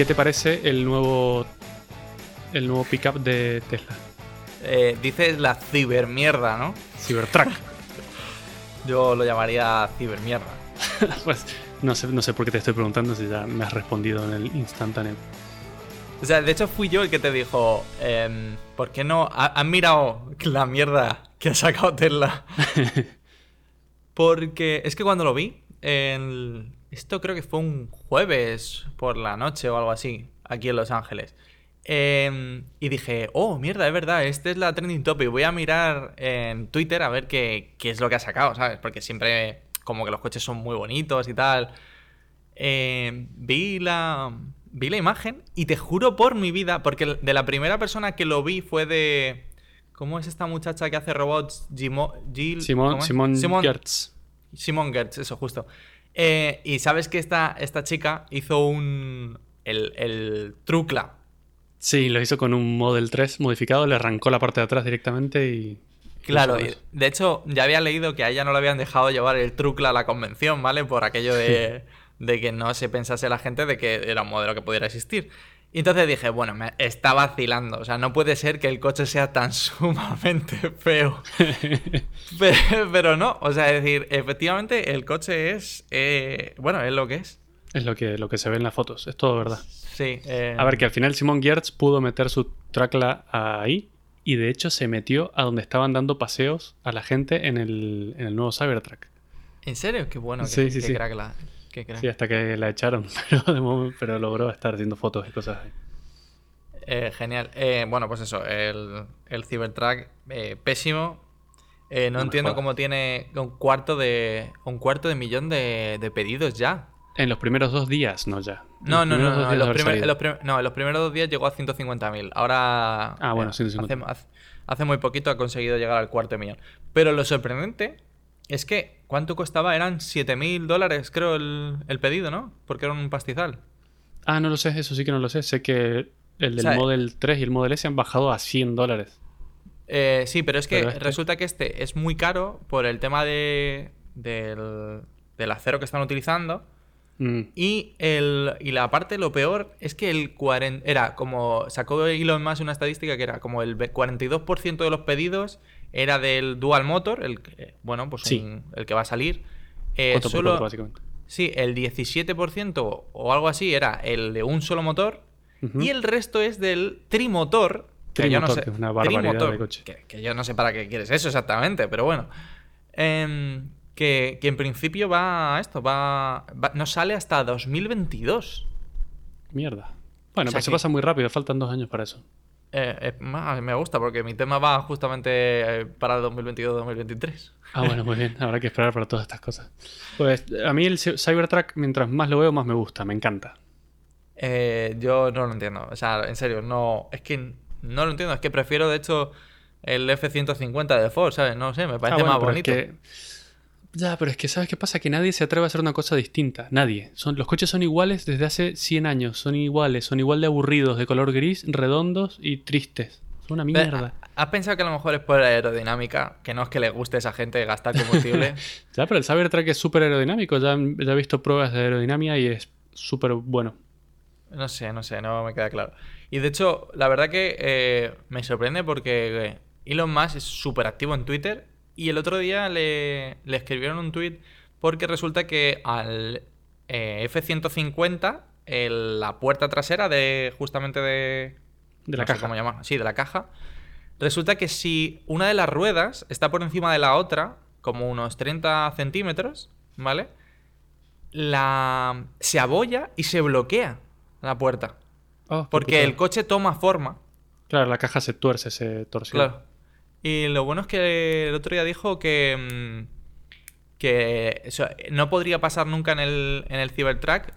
¿qué te parece el nuevo el nuevo pickup de Tesla? Eh, dices la cibermierda, ¿no? Cybertruck. Yo lo llamaría cibermierda. pues no sé, no sé por qué te estoy preguntando si ya me has respondido en el instantáneo. O sea, de hecho fui yo el que te dijo, em, ¿por qué no? ¿Has mirado la mierda que ha sacado Tesla? Porque es que cuando lo vi, el- esto creo que fue un jueves por la noche o algo así, aquí en Los Ángeles. Em, y dije, oh, mierda, es verdad, este es la trending topic. Voy a mirar en Twitter a ver qué, qué es lo que ha sacado, ¿sabes? Porque siempre como que los coches son muy bonitos y tal. Eh, vi la vi la imagen y te juro por mi vida, porque de la primera persona que lo vi fue de... ¿Cómo es esta muchacha que hace robots? Gimo- Simón. Simón, Simón Gertz. Simon Gertz, eso justo. Eh, y sabes que esta, esta chica hizo un... El, el Trucla. Sí, lo hizo con un Model 3 modificado, le arrancó la parte de atrás directamente y... Claro, y de hecho ya había leído que a ella no le habían dejado llevar el Trucla a la convención, ¿vale? Por aquello de, de que no se pensase la gente de que era un modelo que pudiera existir. Y entonces dije, bueno, me está vacilando. O sea, no puede ser que el coche sea tan sumamente feo. Pero, pero no, o sea, es decir, efectivamente el coche es, eh, bueno, es lo que es. Es lo que, lo que se ve en las fotos, es todo verdad. Sí. eh, A ver, que al final Simón Gertz pudo meter su tracla ahí y de hecho se metió a donde estaban dando paseos a la gente en el, en el nuevo Cybertruck. ¿En serio? Qué bueno, Sí, sí, qué sí. la- qué. Sí, hasta que la echaron, pero, de momento- pero logró estar haciendo fotos y cosas así. Eh, genial. Eh, bueno, pues eso, el, el Cybertruck eh, pésimo. No entiendo cómo tiene un cuarto de un cuarto de millón de, de pedidos ya. En los primeros dos días, no ya. No, no, no, no, en los, primer- prim- no, en los primeros dos días llegó a 150.000. Ahora, Ah, bueno, eh, 150. hace, hace- hace muy poquito ha conseguido llegar al cuarto de millón. Pero lo sorprendente es que, ¿cuánto costaba? Eran 7.000 dólares, creo, el, el pedido, ¿no? Porque era un pastizal. Ah, no lo sé, eso sí que no lo sé. Sé que el del O sea, Model 3 y el Model S han bajado a 100 dólares. Eh, sí, pero es que Pero este- resulta que este es muy caro por el tema de, del, del acero que están utilizando. Mm, Y, el, y la parte, lo peor, es que el 40, era como, sacó Elon Musk una estadística que era como el ve- 42% de los pedidos era del Dual Motor, el que, bueno, pues Sí. un- el que va a salir. Eh, solo, básicamente. sí, el 17% o algo así era el de un solo motor. Y el resto es del trimotor. Que yo no Trimotor, sé, que es una barbaridad trimotor, de coche. Que, que yo no sé para qué quieres eso exactamente, pero bueno. Em, que, que en principio va a esto, va, va- no sale hasta 2022. Mierda. Bueno, O sea pues se pasa muy rápido, faltan dos años para eso. Eh, eh, ma- me gusta porque mi tema va justamente eh, para 2022-2023. Ah, bueno, muy bien. Habrá que esperar para todas estas cosas. Pues a mí el Cy- Cybertruck, mientras más lo veo, más me gusta, me encanta. Eh, yo no lo entiendo. O sea, en serio, no. Es que no lo entiendo. Es que prefiero, de hecho, el F-150 de Ford, ¿sabes? No sé, me Ah, parece bueno, más es bonito. que- Ya, pero es que ¿sabes qué pasa? Que nadie se atreve a hacer una cosa distinta. Nadie. Son, los coches son iguales desde hace 100 años. Son iguales, son igual de aburridos, de color gris, redondos y tristes. Son una Pero, mierda. ¿Has pensado que a lo mejor es por la aerodinámica? Que no es que le guste a esa gente gastar combustible. Ya, pero el Cybertruck es súper aerodinámico. Ya, ya he visto pruebas de aerodinámica y es súper bueno. no sé, no sé, no me queda claro. Y de hecho, la verdad que eh, me sorprende porque eh, Elon Musk es súper activo en Twitter. Y el otro día le, le escribieron un tweet porque resulta que al eh, F-150, el- la puerta trasera de justamente de, De la no caja. cómo llamarlo. Sí, de la caja. Resulta que si una de las ruedas está por encima de la otra, como unos 30 centímetros, ¿vale? La... Se abolla y se bloquea la puerta. Oh, Porque el coche toma forma. Claro, la caja se tuerce, se torsiona. Claro. Y lo bueno es que el otro día dijo que. mm, que eso, no podría pasar nunca en el, en el Cybertruck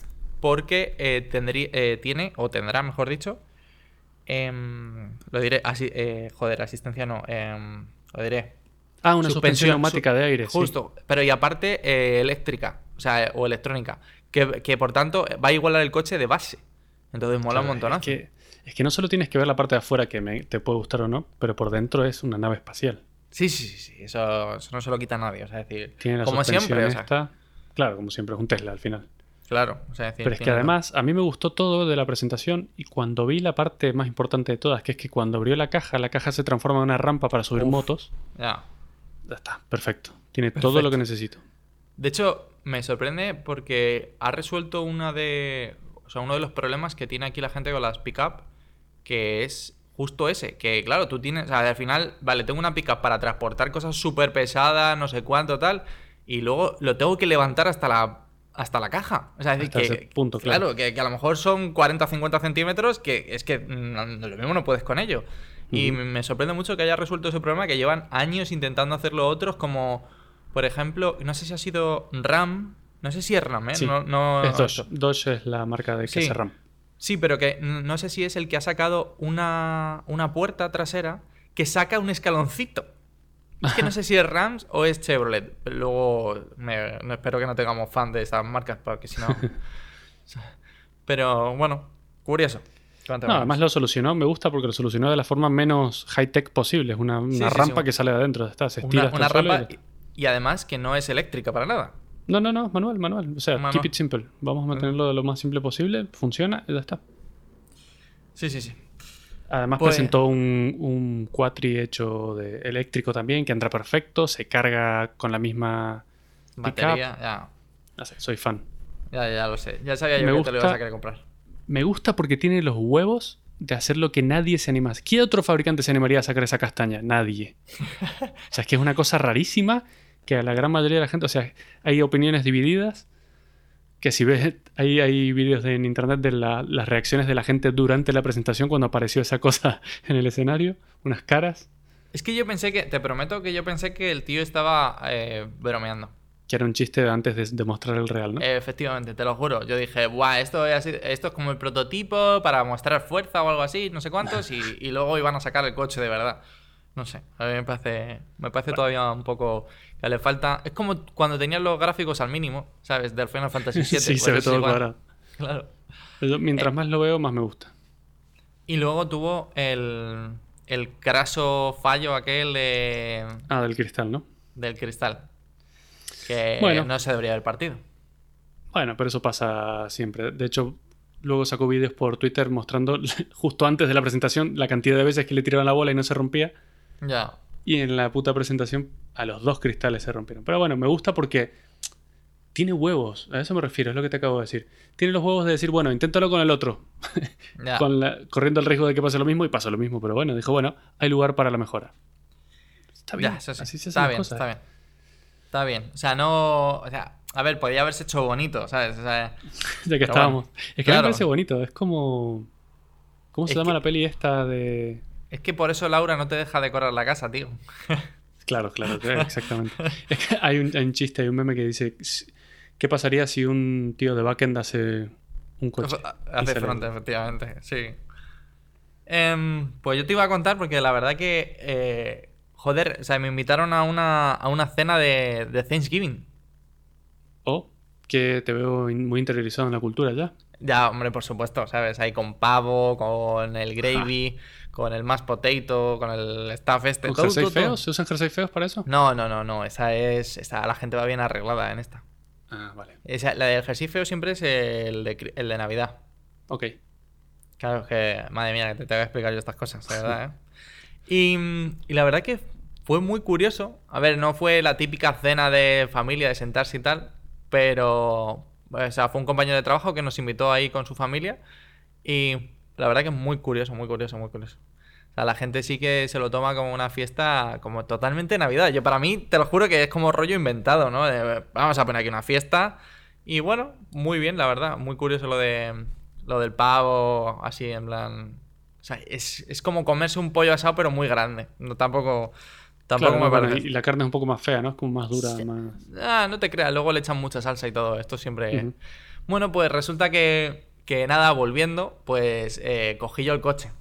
porque eh, tendría, eh, tiene, o tendrá, mejor dicho. em, lo diré, así, eh, joder, asistencia no. em, lo diré. Ah, una suspensión, Suspensión, neumática su- de aire. sí. Justo. Pero y aparte, eh, eléctrica. O sea, o electrónica. Que, que por tanto va a igualar el coche de base. Entonces mola un montonazo. Es que, es que no solo tienes que ver la parte de afuera que me- te puede gustar o no, pero por dentro es una nave espacial. Sí, sí, sí, sí. Eso, eso no se lo quita nadie. O sea, es decir, Tiene la como siempre. O sea, esta. Claro, como siempre, es un Tesla al final. Claro. O sea, decir, Pero es que además a mí me gustó todo de la presentación y cuando vi la parte más importante de todas, que es que cuando abrió la caja, la caja se transforma en una rampa para subir Uf. motos. Ya. Ya está, perfecto. Tiene todo lo que necesito. De hecho, me sorprende porque ha resuelto una de. O sea, uno de los problemas que tiene aquí la gente con las pickup, que es justo ese. Que claro, tú tienes. O sea, al final, vale, tengo una pickup para transportar cosas súper pesadas, no sé cuánto, tal. Y luego lo tengo que levantar hasta la. Hasta la caja. O sea, es decir, que, punto, claro. claro, que, que a lo mejor son 40 o 50 centímetros, que es que mm, lo mismo no puedes con ello. Y me- me sorprende mucho que haya resuelto ese problema, que llevan años intentando hacerlo otros, como, por ejemplo, no sé si ha sido RAM, no sé si es RAM, ¿eh? Sí, no, no- es Dodge. Dodge es la marca de que Sí. RAM. Sí, pero que no sé si es el que ha sacado una, una puerta trasera que saca un escaloncito. Es que no sé si es Rams o es Chevrolet. Pero luego me- no- espero que no tengamos fan de esas marcas, porque si no... pero bueno, curioso. No, además lo solucionó, me gusta porque lo solucionó de la forma menos high-tech posible. Es una, una Sí, sí, rampa sí. que sale de adentro. Está, se estira una, hasta rampa y además que no es eléctrica para nada. No, no, no, manual, manual. O sea, Manual. keep it simple. Vamos a mantenerlo de lo más simple posible. Funciona y ya está. Sí, sí, sí. Además Pues- presentó un, un quatri hecho de eléctrico también, que entra perfecto, se carga con la misma... Batería, ya, No sé, soy fan. ya, ya lo sé. Ya sabía yo Me que gusta- te lo ibas a querer comprar. Me gusta porque tiene los huevos de hacer lo que nadie se anima. ¿Qué otro fabricante se animaría a sacar esa castaña? Nadie. o sea, es que es una cosa rarísima que a la gran mayoría de la gente, o sea, hay opiniones divididas. Que si ves, hay, hay vídeos en internet de la- las reacciones de la gente durante la presentación cuando apareció esa cosa en el escenario, unas caras, Es que yo pensé que, te prometo que yo pensé que el tío estaba eh, bromeando. que era un chiste antes de, de mostrar el real, ¿no? Efectivamente, te lo juro. Yo dije, Buah, esto es, esto es como el prototipo para mostrar fuerza o algo así, no sé cuántos, y, y luego iban a sacar el coche de verdad. No sé, a mí me parece, me parece todavía un poco que le falta. Es como cuando tenían los gráficos al mínimo, ¿sabes? Del Final Fantasy VII. sí, pues se ve es todo cuadrado. Claro. Pero mientras Eh. más lo veo, más me gusta. Y luego tuvo el, el craso fallo aquel de, Ah, del cristal, ¿no? del cristal. Que Bueno. no se debería haber partido. Bueno, pero eso pasa siempre. De hecho, luego sacó vídeos por Twitter mostrando justo antes de la presentación la cantidad de veces que le tiraban la bola y no se rompía. Ya. Y en la puta presentación a los dos cristales se rompieron. Pero bueno, me gusta porque tiene huevos. A eso me refiero, es lo que te acabo de decir. Tiene los huevos de decir, bueno, inténtalo con el otro. Ya. Con la- corriendo el riesgo de que pase lo mismo y pasó lo mismo. Pero bueno, dijo, bueno, hay lugar para la mejora. Está bien. Ya, eso sí. Así se está bien, cosas. está bien. Está bien. O sea, no. O sea, a ver, podría haberse hecho bonito, ¿sabes? O sea, Ya que estábamos. bueno, es que a mí claro. me parece bonito. Es como. ¿Cómo se Es llama que- la peli esta de.? Es que por eso Laura no te deja decorar la casa, tío. Claro, claro, claro, exactamente. Es que hay, un, hay un chiste, hay un meme que dice: ¿Qué pasaría si un tío de backend hace un coche? Hace front, efectivamente, sí. Em, pues yo te iba a contar porque la verdad que. eh, joder, o sea, me invitaron a una, a una cena de, de Thanksgiving. O que te veo muy interiorizado en la cultura ya. Ya, hombre, por supuesto, ¿sabes? Ahí con pavo, con el gravy, con el mashed potato, con el stuff este. ¿Con todo, todo, feos? ¿Se usan jerseys feos para eso? No, no, no, no. Esa es. Esa, la gente va bien arreglada en esta. Ah, vale. Esa- la del jersey feo siempre es el de, el de Navidad. Ok. Claro, es que, madre mía, que te tengo que explicar yo estas cosas, de verdad, ¿eh? Y, y la verdad que fue muy curioso. A ver, no fue la típica cena de familia, de sentarse y tal, pero. O sea, fue un compañero de trabajo que nos invitó ahí con su familia. Y la verdad que es muy curioso, muy curioso, muy curioso. O sea, la gente sí que se lo toma como una fiesta como totalmente Navidad. Yo para mí, te lo juro que es como rollo inventado, ¿no? De, vamos a poner aquí una fiesta. Y bueno, muy bien, la verdad. Muy curioso lo de lo del pavo, así en plan. O sea, es, es como comerse un pollo asado, pero muy grande. No tampoco. Tampoco Claro, me bueno, parece. y la carne es un poco más fea, ¿no? Es como más dura, Sí. más. Ah, no te creas, luego le echan mucha salsa y todo. Esto siempre. Bueno, pues resulta que, que nada, volviendo, pues eh, cogí yo el coche.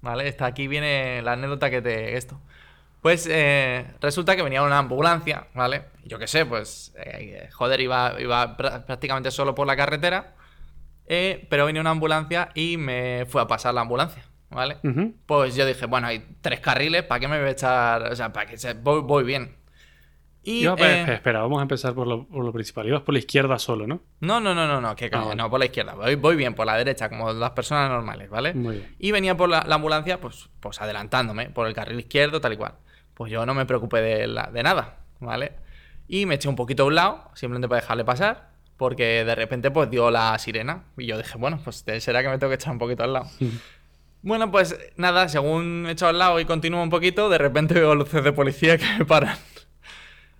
¿Vale? Esta aquí viene la anécdota que te. Esto. Pues eh, resulta que venía una ambulancia, ¿vale? Yo qué sé, pues. eh, joder, iba, iba prá- prácticamente solo por la carretera. pero venía una ambulancia y me fue a pasar la ambulancia, ¿vale? Pues yo dije, bueno, hay tres carriles, ¿para qué me voy a echar? O sea, para que se... voy, voy bien. Y, Iba- eh, espera, espera, vamos a empezar por lo, por lo principal. Ibas por la izquierda solo, ¿no? No, no, no, no, no, que Ah, no, por la izquierda. Voy, voy bien, por la derecha, como las personas normales, ¿vale? Muy bien. Y venía por la, la ambulancia, pues, pues adelantándome, por el carril izquierdo, tal y cual. Pues yo no me preocupé de, la- de nada, ¿vale? Y me eché un poquito a un lado, simplemente para dejarle pasar, porque de repente pues dio la sirena. Y yo dije, bueno, pues será que me tengo que echar un poquito al lado. Bueno, pues nada, según he echado al lado y continúo un poquito, de repente veo luces de policía que me paran.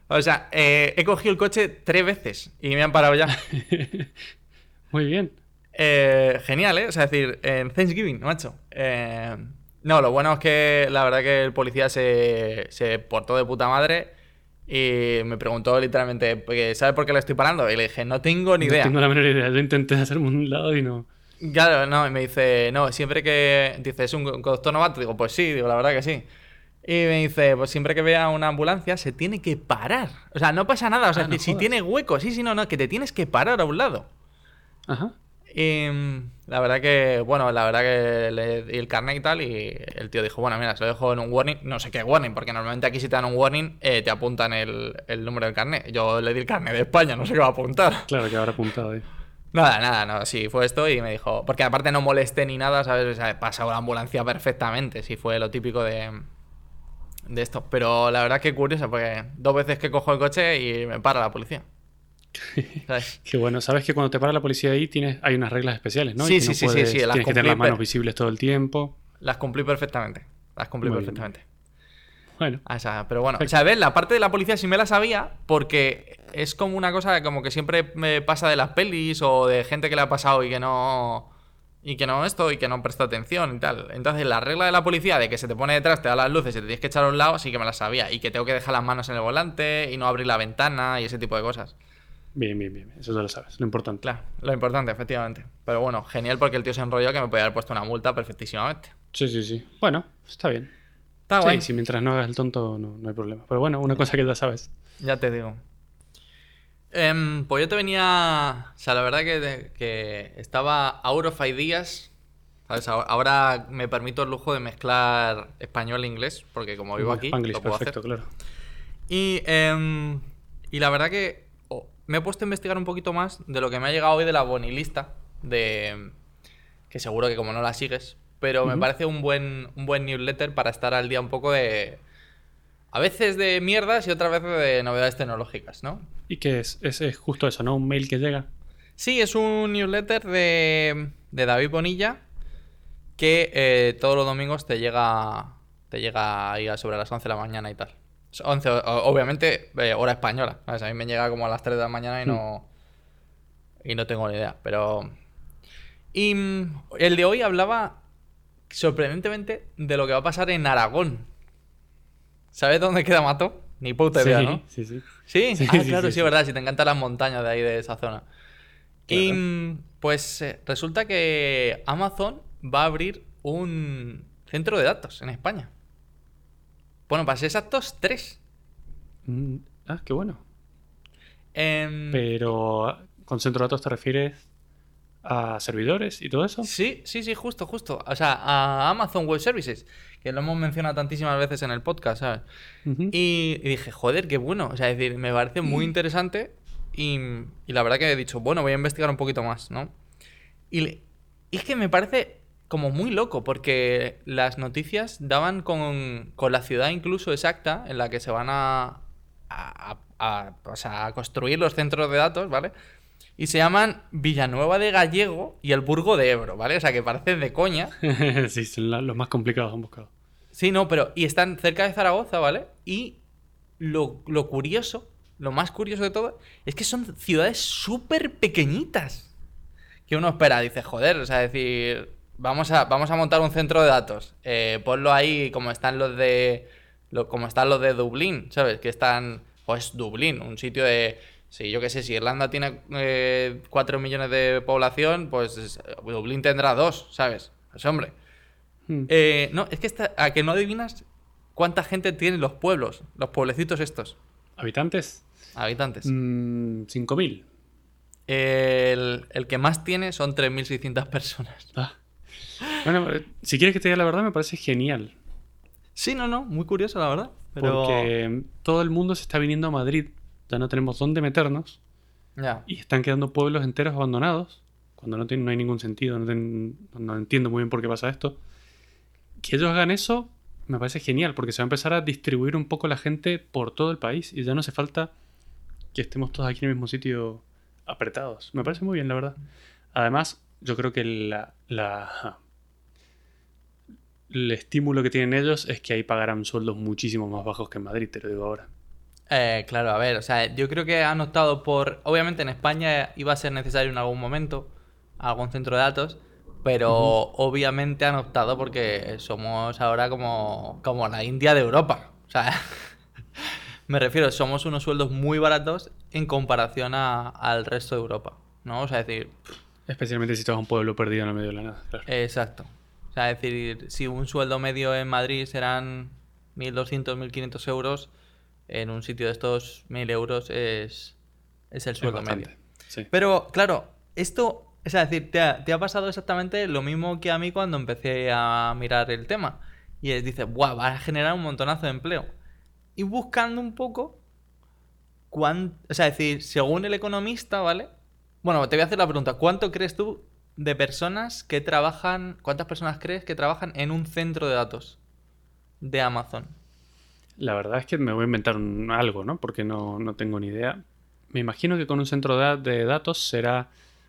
O sea, eh, he cogido el coche tres veces y me han parado ya. Muy bien. Eh, genial, ¿eh? O sea, es decir, en Thanksgiving, macho. Eh, no, lo bueno es que la verdad que el policía se, se portó de puta madre y me preguntó literalmente, ¿sabes por qué le estoy parando? Y le dije, no tengo ni No idea. tengo la menor idea. Yo intenté hacerme un lado y no. Claro, no, y me dice, no, siempre que. Dice, ¿es un conductor novato? Digo, pues sí, digo, la verdad que sí. Y me dice, pues siempre que vea una ambulancia se tiene que parar. O sea, no pasa nada. O sea, Ah, no si jodas. tiene hueco, sí, sí, no, no, que te tienes que parar a un lado. Ajá. Y mm, la verdad que, bueno, la verdad que le di el carnet y tal, y el tío dijo, bueno, mira, se lo dejo en un warning, no sé qué warning, porque normalmente aquí si te dan un warning, eh, te apuntan el, el número del carnet. Yo le di el carnet de España, no sé qué va a apuntar. Claro que habrá apuntado ahí. Nada, nada, no, sí, fue esto y me dijo, porque aparte no molesté ni nada, ¿sabes? O sea, he pasado la ambulancia perfectamente, sí fue lo típico de, de esto. Pero la verdad que curioso, porque dos veces que cojo el coche y me para la policía. ¿Sabes? Qué bueno. Sabes que cuando te para la policía ahí tienes, hay unas reglas especiales, ¿no? Sí, Y sí, no sí, sí, puedes- sí, las Tienes que tener las manos visibles todo el tiempo. Las cumplí perfectamente, las cumplí Muy bien. perfectamente. Bueno. Ah, o sea, pero bueno, o sea, ves, la parte de la policía sí me la sabía porque es como una cosa como que siempre me pasa de las pelis o de gente que le ha pasado y que no y que no esto y que no presta atención y tal. Entonces, la regla de la policía de que se te pone detrás, te da las luces y te tienes que echar a un lado, sí que me la sabía y que tengo que dejar las manos en el volante y no abrir la ventana y ese tipo de cosas. Bien, bien, bien. Eso ya lo sabes. Lo importante. Claro, lo importante, efectivamente. Pero bueno, genial porque el tío se enrolló que me podía haber puesto una multa perfectísimamente. Sí, sí, sí. Bueno, está bien. Está sí, guay. si mientras no hagas el tonto no, no hay problema. Pero bueno, una cosa que ya sabes. Ya te digo. Em, pues yo te venía. O sea, la verdad que, que estaba out of ideas. ¿Sabes? Ahora- me permito el lujo de mezclar español e inglés, porque como vivo aquí, lo puedo perfecto, hacer. claro. Y, em, y la verdad que oh, me he puesto a investigar un poquito más de lo que me ha llegado hoy de la bonilista. De. Que seguro que como no la sigues. Pero me parece un buen, un buen newsletter para estar al día un poco de. A veces de mierdas y otras veces de novedades tecnológicas, ¿no? ¿Y qué es? es? Es justo eso, ¿no? Un mail que llega. Sí, es un newsletter de, de David Bonilla que eh, todos los domingos te llega te llega ahí sobre las 11 de la mañana y tal. 11, o- obviamente, eh, hora española. ¿sabes? A mí me llega como a las 3 de la mañana y no, y no tengo ni idea. Pero... Y mm, el de hoy hablaba sorprendentemente de lo que va a pasar en Aragón. ¿Sabes dónde queda Mato? Ni puta idea, sí, ¿no? sí, sí. Sí, Sí, ah, claro, sí, sí, verdad, si te encantan las montañas de ahí, de esa zona. Y Claro. mm, pues eh, resulta que Amazon va a abrir un centro de datos en España. Bueno, para ser exactos, tres. Mm, Ah, qué bueno. Em, Pero con centro de datos te refieres a servidores y todo eso. Sí, sí, sí, justo, justo. O sea, a Amazon Web Services, que lo hemos mencionado tantísimas veces en el podcast, ¿sabes? Y, y dije, joder, qué bueno. O sea, es decir, me parece muy interesante. Y, y la verdad que he dicho, bueno, voy a investigar un poquito más, ¿no? Y, le- y es que me parece como muy loco, porque las noticias daban con, con la ciudad incluso exacta en la que se van a, a, a- a- o sea, a construir los centros de datos, ¿vale? Y se llaman Villanueva de Gallego y el Burgo de Ebro, ¿vale? O sea, que parecen de coña. sí, son los más complicados han buscado. Sí, no, pero. Y están cerca de Zaragoza, ¿vale? Y lo, lo curioso, lo más curioso de todo, es que son ciudades súper pequeñitas. Que uno espera, dice, joder, o sea, decir, vamos a, vamos a montar un centro de datos. eh, ponlo ahí como están los de. lo- como están los de Dublín, ¿sabes? Que están. Pues Dublín, un sitio de. Sí, yo qué sé, si Irlanda tiene eh, 4 millones de población, pues es- Dublín tendrá dos, ¿sabes? Pues hombre. Mm. Eh, no, es que esta- a que no adivinas cuánta gente tienen los pueblos, los pueblecitos estos, ¿Habitantes? habitantes. Mm, 5.000. El, el que más tiene son 3.600 personas. Ah. Bueno, eh, si quieres que te diga la verdad, me parece genial. Sí, no, no, muy curioso, la verdad. Pero... Porque todo el mundo se está viniendo a Madrid. Ya no tenemos dónde meternos. Ya. Y están quedando pueblos enteros abandonados. Cuando no, tiene- no hay ningún sentido. No, ten- no entiendo muy bien por qué pasa esto. Que ellos hagan eso me parece genial. Porque se va a empezar a distribuir un poco la gente por todo el país. Y ya no hace falta que estemos todos aquí en el mismo sitio apretados. Me parece muy bien, la verdad. Además, yo creo que la, la- el estímulo que tienen ellos es que ahí pagarán sueldos muchísimo más bajos que en Madrid, te lo digo ahora. Eh, claro, a ver, o sea, yo creo que han optado por. Obviamente en España iba a ser necesario en algún momento algún centro de datos, pero obviamente han optado porque somos ahora como, como la India de Europa. O sea, me refiero, somos unos sueldos muy baratos en comparación a- al resto de Europa, ¿no? O sea, es decir, Especialmente si estás a un pueblo perdido en el medio de la nada. claro. exacto. O sea, es decir, si un sueldo medio en Madrid serán 1.200, 1.500 euros, en un sitio de estos 1.000 euros es, es el sueldo medio. sí. Pero, claro, esto, es decir, te ha, pasado exactamente lo mismo que a mí cuando empecé a mirar el tema. Y es, dices, ¡buah! Va a generar un montonazo de empleo. Y buscando un poco, cuán, o sea, es decir, según el economista, ¿vale? Bueno, te voy a hacer la pregunta, ¿cuánto crees tú de personas que trabajan, cuántas personas crees que trabajan en un centro de datos de Amazon? La verdad es que me voy a inventar algo, ¿no? Porque no, no tengo ni idea. Me imagino que con un centro de datos será,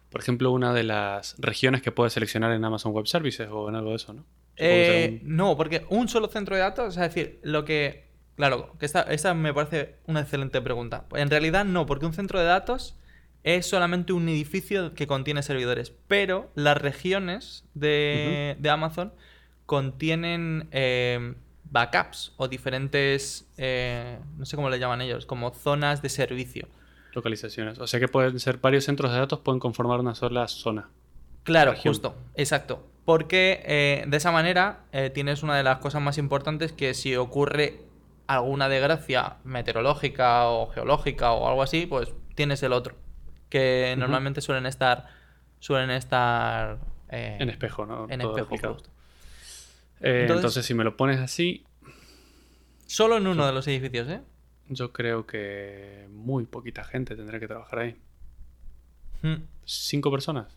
por ejemplo, una de las regiones que puedes seleccionar en Amazon Web Services o en algo de eso, ¿no? Eh, un- No, porque un solo centro de datos, es decir, lo que... Claro, que esta, esta me parece una excelente pregunta. En realidad no, porque un centro de datos es solamente un edificio que contiene servidores, pero las regiones de, de Amazon contienen eh, backups o diferentes, eh, no sé cómo le llaman ellos, como zonas de servicio. Localizaciones. O sea que pueden ser varios centros de datos, pueden conformar una sola zona. Claro, región. justo, exacto. Porque eh, de esa manera eh, tienes una de las cosas más importantes que si ocurre alguna desgracia meteorológica o geológica o algo así, pues tienes el otro. Que normalmente suelen estar. Suelen estar. eh, En espejo, ¿no? En Todo espejo, justo. Entonces- entonces, si me lo pones así, Solo en uno de los edificios, ¿eh? Yo creo que muy poquita gente tendrá que trabajar ahí. Mm. ¿Cinco personas?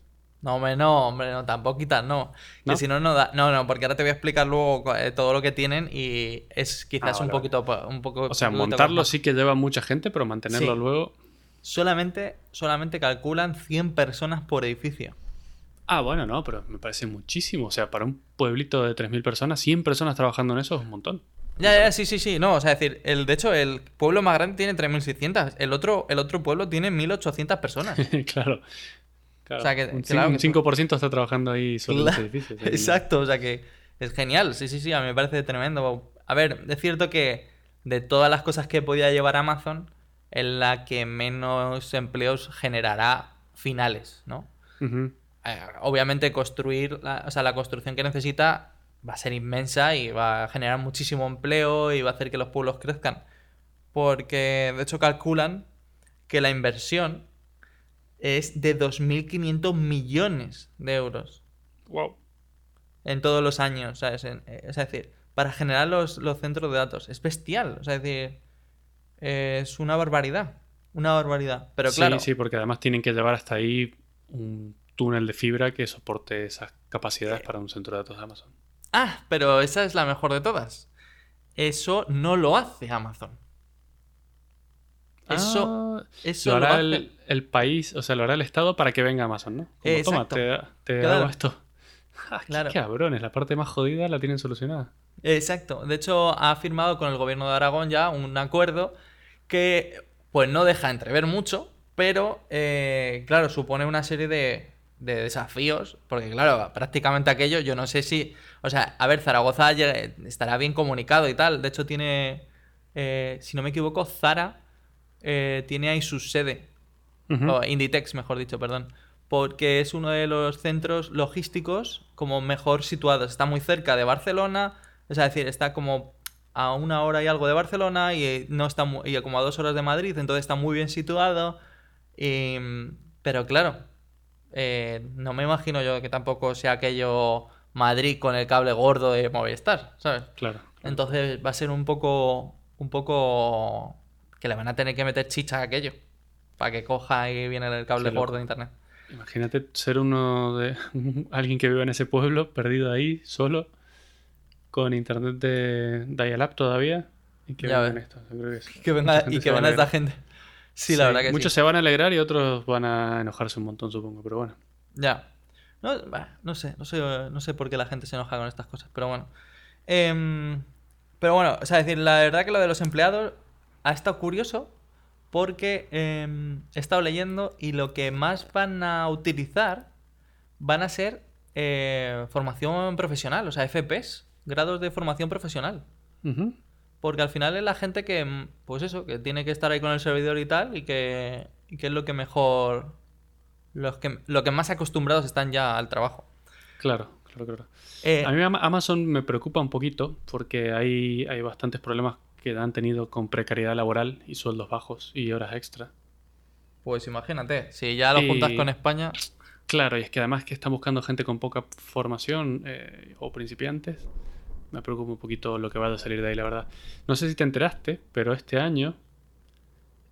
No, hombre, no, hombre, no, tan poquitas, no. ¿No? Que si no, no da. No, no, porque ahora te voy a explicar luego eh, todo lo que tienen y es quizás Ah, un poquito. Un poco, O sea, montarlo sí que lleva mucha gente, pero mantenerlo Sí. luego... Solamente, solamente calculan 100 personas por edificio. Ah, bueno, no, pero me parece muchísimo. O sea, para un pueblito de 3.000 personas, 100 personas trabajando en eso es un montón. Ya, ya, sí, sí, sí. No, o sea, es decir, el, de hecho, el pueblo más grande tiene 3.600. El otro, el otro pueblo tiene 1.800 personas. claro. Claro. O sea, que- un, claro un 5% está trabajando ahí solo en Claro, ese edificio. o sea, Exacto, o sea que es genial. Sí, sí, sí, a mí me parece tremendo. A ver, es cierto que de todas las cosas que podía llevar Amazon, es la que menos empleos generará finales, ¿no? Eh, obviamente construir, la, o sea, la construcción que necesita va a ser inmensa y va a generar muchísimo empleo y va a hacer que los pueblos crezcan. Porque de hecho calculan que la inversión es de 2.500 millones de euros Wow. en todos los años, ¿sabes? Eh, es decir, para generar los, los centros de datos. Es bestial, o sea, es decir, es una barbaridad. Una barbaridad. Pero sí, claro, sí, porque además tienen que llevar hasta ahí un túnel de fibra que soporte esas capacidades Eh, para un centro de datos de Amazon. Ah, pero esa es la mejor de todas. Eso no lo hace Amazon. Eso, Ah, eso lo lo, hará hace. el, el país, o sea, lo hará el Estado para que venga Amazon, ¿no? Como, toma, Exacto. te, te Claro. hago esto. Ah, qué Claro. cabrones, la parte más jodida la tienen solucionada. Exacto. De hecho, ha firmado con el gobierno de Aragón ya un acuerdo que, pues, no deja entrever mucho, pero, eh, claro, supone una serie de, de desafíos, porque, claro, prácticamente aquello, yo no sé si, o sea, a ver, Zaragoza estará bien comunicado y tal. De hecho, tiene, eh, si no me equivoco, Zara eh, tiene ahí su sede o Inditex, mejor dicho, perdón. Porque es uno de los centros logísticos como mejor situados. Está muy cerca de Barcelona, es decir, está como a una hora y algo de Barcelona y eh, no está mu- y como a dos horas de Madrid, entonces está muy bien situado. Y, pero claro, eh, no me imagino yo que tampoco sea aquello Madrid con el cable gordo de Movistar, ¿sabes? Claro. claro. Entonces va a ser un poco un poco que le van a tener que meter chicha a aquello para que coja y viene el cable gordo de internet. Imagínate ser uno de alguien que vive en ese pueblo, perdido ahí, solo, con internet de dial-up todavía, y que Ya vengan esto. Que venga, y que venga esta gente. Sí, la verdad que Muchos sí. se van a alegrar y otros van a enojarse un montón, supongo, pero bueno. Ya. No, bah, no sé, no sé, no sé por qué la gente se enoja con estas cosas, pero bueno. Em, pero bueno, o sea, decir, la verdad que lo de los empleados ha estado curioso porque em, he estado leyendo y lo que más van a utilizar van a ser eh, formación profesional, o sea, FPs, grados de formación profesional. Porque al final es la gente que, pues eso, que tiene que estar ahí con el servidor y tal, y que, y que es lo que mejor, los que, lo que más acostumbrados están ya al trabajo. Claro, claro, claro. Eh, A mí Ama- Amazon me preocupa un poquito porque hay, hay bastantes problemas que han tenido con precariedad laboral y sueldos bajos y horas extra. Pues imagínate, si ya lo Y- juntas con España, Claro, y es que además que están buscando gente con poca formación eh, o principiantes. Me preocupa un poquito lo que va a salir de ahí, la verdad. No sé si te enteraste, pero este año,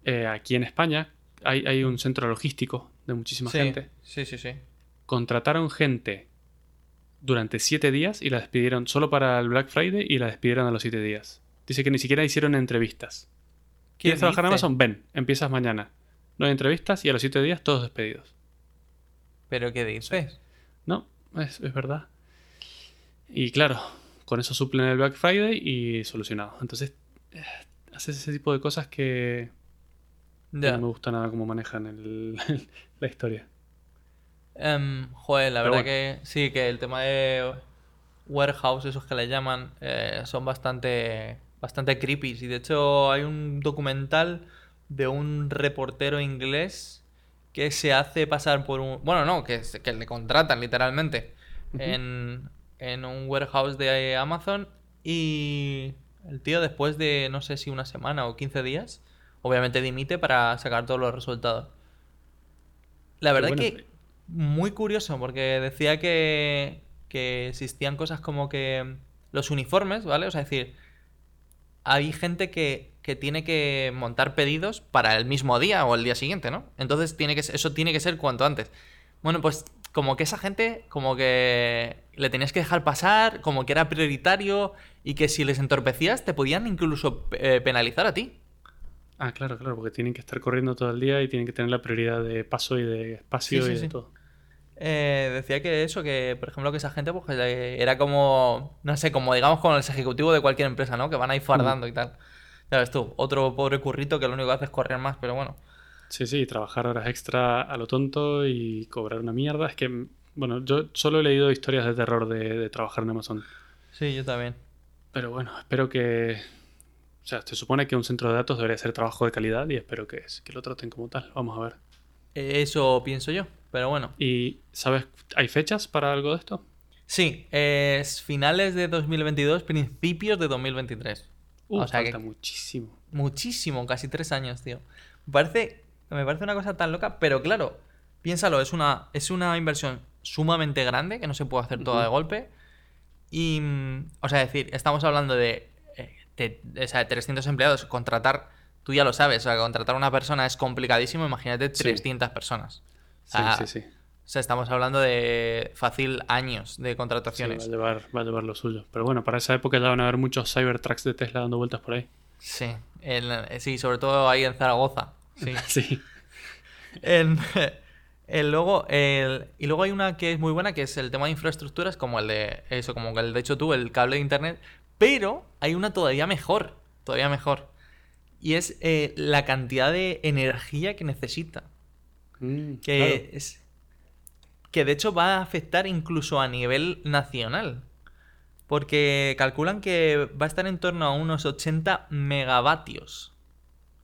eh, aquí en España, hay, hay un centro logístico de muchísima sí, gente. sí, sí, sí. Contrataron gente durante siete días y la despidieron solo para el Black Friday y la despidieron a los siete días. Dice que ni siquiera hicieron entrevistas. ¿Qué ¿Quieres trabajar en? Amazon? Ven, empiezas mañana. No hay entrevistas y a los siete días todos despedidos. ¿Pero qué dices? No, es, es verdad. Y claro, con eso suplen el Black Friday y solucionado. Entonces, eh, haces ese tipo de cosas que, Ya. no me gusta nada cómo manejan el- la historia. Em, joder, la Pero verdad bueno. que sí, que el tema de warehouse, esos que le llaman, eh, son bastante, bastante creepy. Y de hecho hay un documental de un reportero inglés que se hace pasar por un... Bueno, no, que, que le contratan literalmente en, en un warehouse de Amazon y el tío después de no sé si una semana o 15 días, obviamente dimite para sacar todos los resultados. La verdad bueno. que muy curioso porque decía que, que existían cosas como que los uniformes, ¿vale? O sea, es decir, hay gente que, que tiene que montar pedidos para el mismo día o el día siguiente, ¿no? Entonces tiene que, eso tiene que ser cuanto antes. Bueno, pues como que esa gente, como que le tenías que dejar pasar, como que era prioritario y que si les entorpecías te podían incluso eh, penalizar a ti. Ah, claro, claro, porque tienen que estar corriendo todo el día y tienen que tener la prioridad de paso y de espacio Sí, sí, y de sí. todo. Eh, decía que eso, que por ejemplo que esa gente pues, era como, no sé, como digamos con el ejecutivo de cualquier empresa, ¿no? Que van ahí fardando y tal. Ya ves tú, otro pobre currito que lo único que hace es correr más, pero bueno. Sí, sí, trabajar horas extra a lo tonto y cobrar una mierda. Es que, bueno, yo solo he leído historias de terror de, de trabajar en Amazon. Sí, yo también. Pero bueno, espero que. O sea, se supone que un centro de datos debería ser trabajo de calidad y espero que, que lo traten como tal. Vamos a ver. Eso pienso yo, pero bueno. ¿Y sabes, hay fechas para algo de esto? Sí, es finales de 2022, principios de 2023. Uh, o sea falta que muchísimo. muchísimo, casi tres años, tío. Me parece, me parece una cosa tan loca, pero claro, piénsalo, es una, es una inversión sumamente grande que no se puede hacer toda de golpe. Y, mm, o sea, decir, estamos hablando de, de- o sea, de 300 empleados. Contratar, tú ya lo sabes, o sea, contratar a una persona es complicadísimo. Imagínate Sí. 300 personas. Sí, sí, sí. O sea, estamos hablando de fácil años de Sí, va, contrataciones. a llevar, va a llevar lo suyo. Pero bueno, para esa época ya van a haber muchos Cybertrucks de Tesla dando vueltas por ahí. Sí, eh, sí, sobre todo ahí en Zaragoza. Sí. Sí. El luego, el- y luego hay una que es muy buena, que es el tema de infraestructuras, como el de eso, como el de hecho tú, el cable de internet. Pero hay una todavía mejor, todavía mejor. Y es eh, la cantidad de energía que necesita. Mm, Que claro. es. Que de hecho va a afectar incluso a nivel nacional. Porque calculan que va a estar en torno a unos 80 megavatios.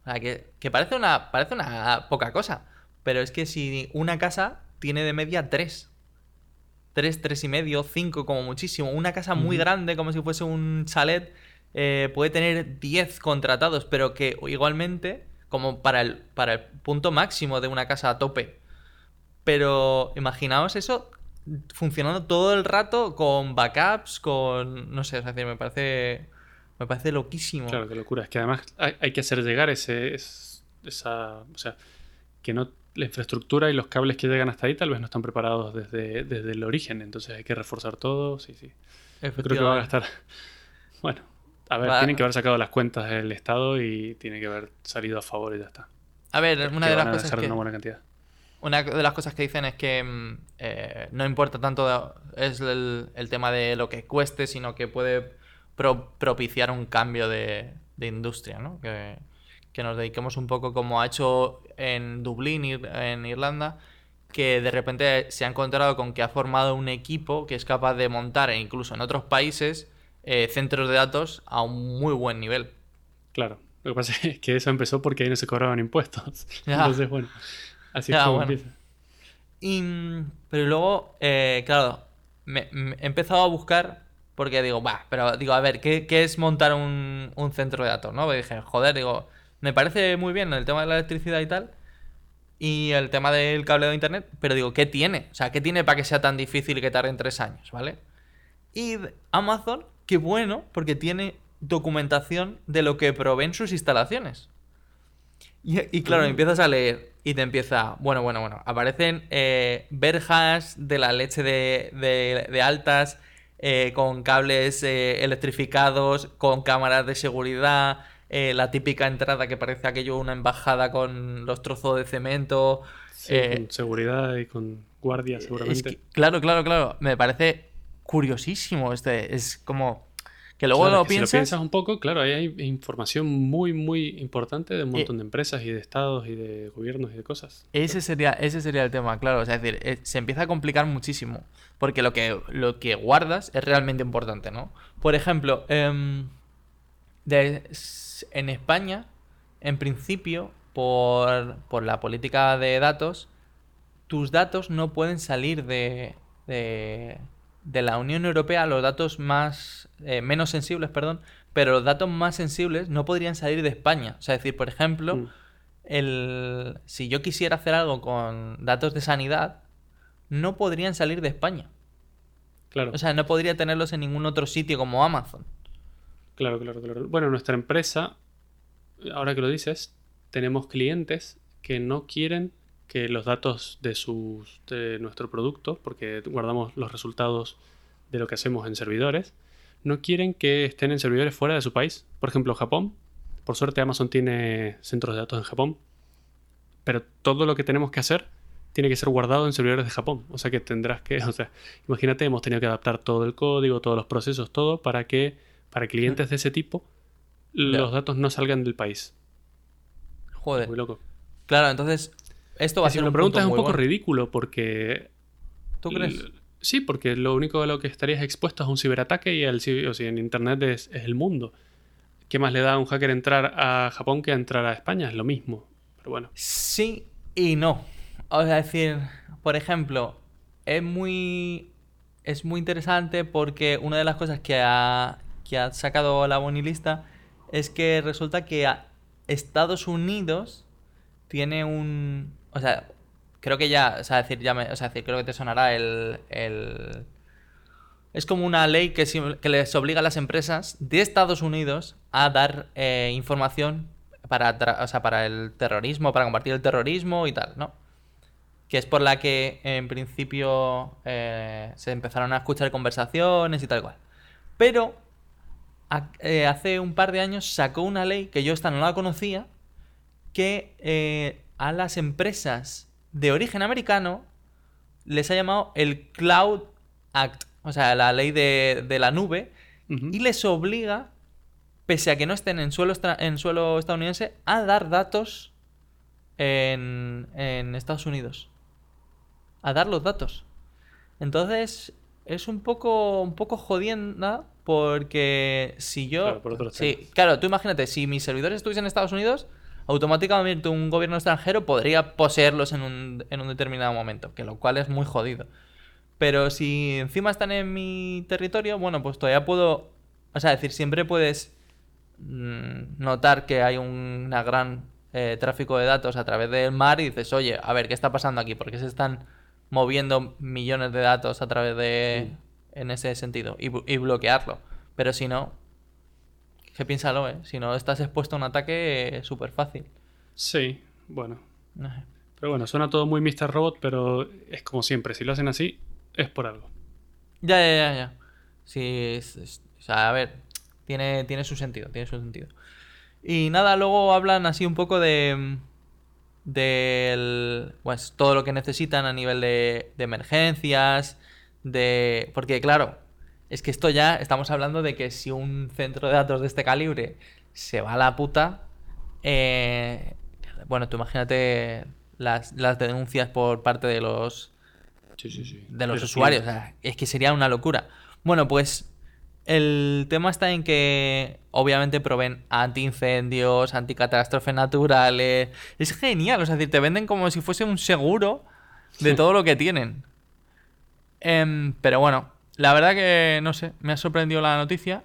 O sea, que, que parece una. Parece una poca cosa. Pero es que si una casa tiene de media 3. 3, 3 y medio, 5 como muchísimo. Una casa muy grande, como si fuese un chalet, eh, puede tener 10 contratados, pero que igualmente, como para el, para el punto máximo de una casa a tope. Pero imaginaos eso funcionando todo el rato con backups, con... No sé, es decir, me parece Me parece loquísimo. Claro, qué locura. Es que además hay, hay que hacer llegar ese, es- esa. O sea, que no. La infraestructura y los cables que llegan hasta ahí tal vez no están preparados desde, desde el origen. Entonces hay que reforzar todo. Sí, sí. Creo que va a gastar. Bueno, a ver, Va- tienen que haber sacado las cuentas del Estado y tiene que haber salido a favor y ya está. A ver, una de las cosas que... una buena cantidad. Una de las cosas que dicen es que mm, eh, no importa tanto es el, el tema de lo que cueste, sino que puede pro- propiciar un cambio de, de industria, ¿no? Que, que nos dediquemos un poco como ha hecho en Dublín, en Irlanda, que de repente se ha encontrado con que ha formado un equipo que es capaz de montar, e incluso en otros países, eh, centros de datos a un muy buen nivel. Claro. Lo que pasa es que eso empezó porque ahí no se cobraban impuestos. Ya. Entonces, bueno. Así es Ya, como bueno. empieza. Y, pero luego, eh, claro, me, me- he empezado a buscar porque digo, va, pero digo, a ver, ¿qué, qué es montar un, un centro de datos? ¿no? Dije, joder, digo, me parece muy bien el tema de la electricidad y tal, y el tema del cableado de internet, pero digo, ¿qué tiene? O sea, ¿qué tiene para que sea tan difícil y que tarde en tres años, ¿vale? Y Amazon, qué bueno, porque tiene documentación de lo que proveen sus instalaciones. Y, y claro, empiezas a leer y te empieza, bueno, bueno, bueno, aparecen eh, verjas de la leche de, de- de altas, eh, con cables eh, electrificados, con cámaras de seguridad, eh, la típica entrada que parece aquello una embajada con los trozos de cemento. Sí, eh, con seguridad y con guardia, es seguramente. que- claro, claro, claro. Me parece curiosísimo este. Es como. Que luego Claro, lo que si piensas. lo piensas un poco, claro, ahí hay información muy, muy importante de un Eh, montón de empresas y de estados y de gobiernos y de cosas. Ese sería, ese sería el tema, claro. O sea, es decir, eh, se empieza a complicar muchísimo. Porque lo que, lo que guardas es realmente importante, ¿no? Por ejemplo, em, de- en España, en principio, por, por la política de datos, tus datos no pueden salir de, de, de la Unión Europea, los datos más eh, menos sensibles, perdón, pero los datos más sensibles no podrían salir de España. O sea, es decir, por ejemplo, Mm. el, si yo quisiera hacer algo con datos de sanidad, no podrían salir de España. Claro, O sea, no podría tenerlos en ningún otro sitio como Amazon. Claro, claro, claro. Bueno, nuestra empresa, ahora que lo dices, tenemos clientes que no quieren que los datos de, nuestro producto, porque guardamos los resultados de lo que hacemos en servidores, no quieren que estén en servidores fuera de su país. Por ejemplo, Japón. Por suerte Amazon tiene centros de datos en Japón. Pero todo lo que tenemos que hacer tiene que ser guardado en servidores de Japón. O sea que tendrás que, o sea, imagínate, hemos tenido que adaptar todo el código, todos los procesos, todo para que para clientes de ese tipo los datos no salgan del país. Joder. Muy loco. Claro, entonces, esto va a si ser me lo un preguntas es un poco bueno. ridículo porque ¿Tú crees? Sí, porque lo único a lo que estarías expuesto es a un ciberataque y ci- o sea, en Internet es, es el mundo. ¿Qué más le da a un hacker entrar a Japón que entrar a España? Es lo mismo. Pero bueno, Sí y no. O sea, decir, por ejemplo, es muy. Es muy interesante porque una de las cosas que ha, que ha sacado la bonilista es que resulta que Estados Unidos tiene un. O sea, creo que ya. O sea, decir, creo que te sonará el. es como una ley que, les obliga a las empresas de Estados Unidos a dar eh, información para, para el terrorismo, para combatir el terrorismo y tal, ¿no? Que es por la que en principio eh, se empezaron a escuchar conversaciones y tal cual. Pero a- eh, hace un par de años sacó una ley que yo esta no la conocía, que eh, a las empresas de origen americano les ha llamado el Cloud Act, o sea, la ley de, de la nube, y les obliga, pese a que no estén en suelo, en suelo estadounidense, a dar datos en, en Estados Unidos. A dar los datos. Entonces, es un poco, un poco jodienda porque si yo... Claro, por otros sí, claro, tú imagínate, si mis servidores estuviesen en Estados Unidos, automáticamente un gobierno extranjero podría poseerlos en un, en un determinado momento, que lo cual es muy jodido. Pero si encima están en mi territorio, bueno, pues todavía puedo. O sea, decir, siempre puedes mm, notar que hay un una gran eh, tráfico de datos a través del mar y dices, oye, a ver, ¿qué está pasando aquí? ¿Por qué se están moviendo millones de datos a través de. En ese sentido? Y, bloquearlo. Pero si no. Que piénsalo, ¿eh? Si no estás expuesto a un ataque, es súper fácil. Sí, bueno. No sé. Pero bueno, suena todo muy Mr. Robot, pero es como siempre. Si lo hacen así, es por algo. Ya, ya, ya, ya. Sí, es- es- o sea, a ver, tiene, tiene su sentido, tiene su sentido. Y nada, luego hablan así un poco de del pues todo lo que necesitan a nivel de, de emergencias, de porque claro, es que esto ya estamos hablando de que si un centro de datos de este calibre se va a la puta, eh, bueno, tú imagínate las, las denuncias por parte de los Sí, sí, sí. de los Pero usuarios. sí. o sea, es que sería una locura. Bueno, pues el tema está en que obviamente proveen antiincendios, anticatástrofes naturales. Es genial, o sea, es decir, te venden como si fuese un seguro de todo lo que tienen. Em, pero bueno, la verdad que no sé, me ha sorprendido la noticia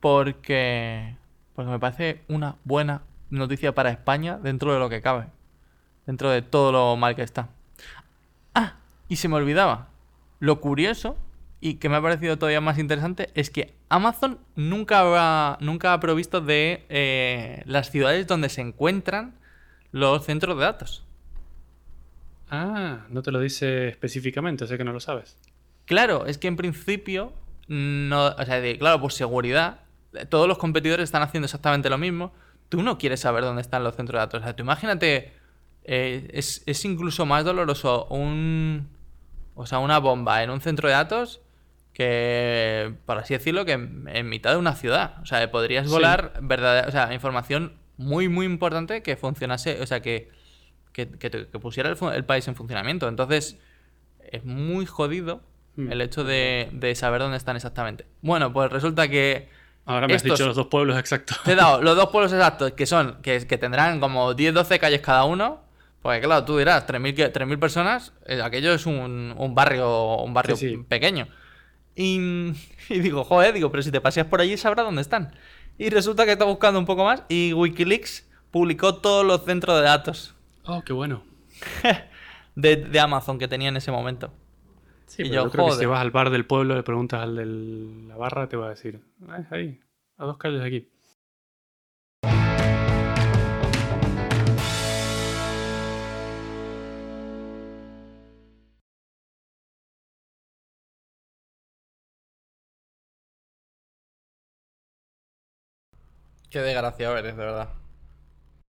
porque porque me parece una buena noticia para España dentro de lo que cabe, dentro de todo lo mal que está. Ah, y se me olvidaba. Lo curioso y que me ha parecido todavía más interesante es que Amazon nunca ha, nunca ha provisto de eh, las ciudades donde se encuentran los centros de datos. Ah, no te lo dice específicamente, sé que no lo sabes. Claro, es que en principio, no, o sea, de- claro, por seguridad, todos los competidores están haciendo exactamente lo mismo. Tú no quieres saber dónde están los centros de datos. O sea, tú imagínate, eh, es, es incluso más doloroso un, o sea, una bomba en un centro de datos que, por así decirlo, que en, en mitad de una ciudad. O sea, podrías Sí. volar verdadera, o sea, información muy, muy importante que funcionase, o sea, que, que, que te- que pusiera el, país en funcionamiento. Entonces, es muy jodido Mm. el hecho de, de saber dónde están exactamente. Bueno, pues resulta que Ahora me has Estos- dicho los dos pueblos exactos. te he dado los dos pueblos exactos, que son, que, que tendrán como 10-12 calles cada uno. Pues claro, tú dirás, 3.000 que- 3.000 personas, eh, aquello es un, un barrio un barrio Sí, sí. pequeño. Y, y digo, joder, digo, pero si te paseas por allí sabrás dónde están. Y resulta que está buscando un poco más y Wikileaks publicó todos los centros de datos Oh, qué bueno. de, de Amazon que tenía en ese momento. Sí, Y pero yo, yo creo que si vas al bar del pueblo le preguntas al de la barra, te va a decir, ah, es ahí, a dos calles de aquí. Qué desgraciado eres, de verdad.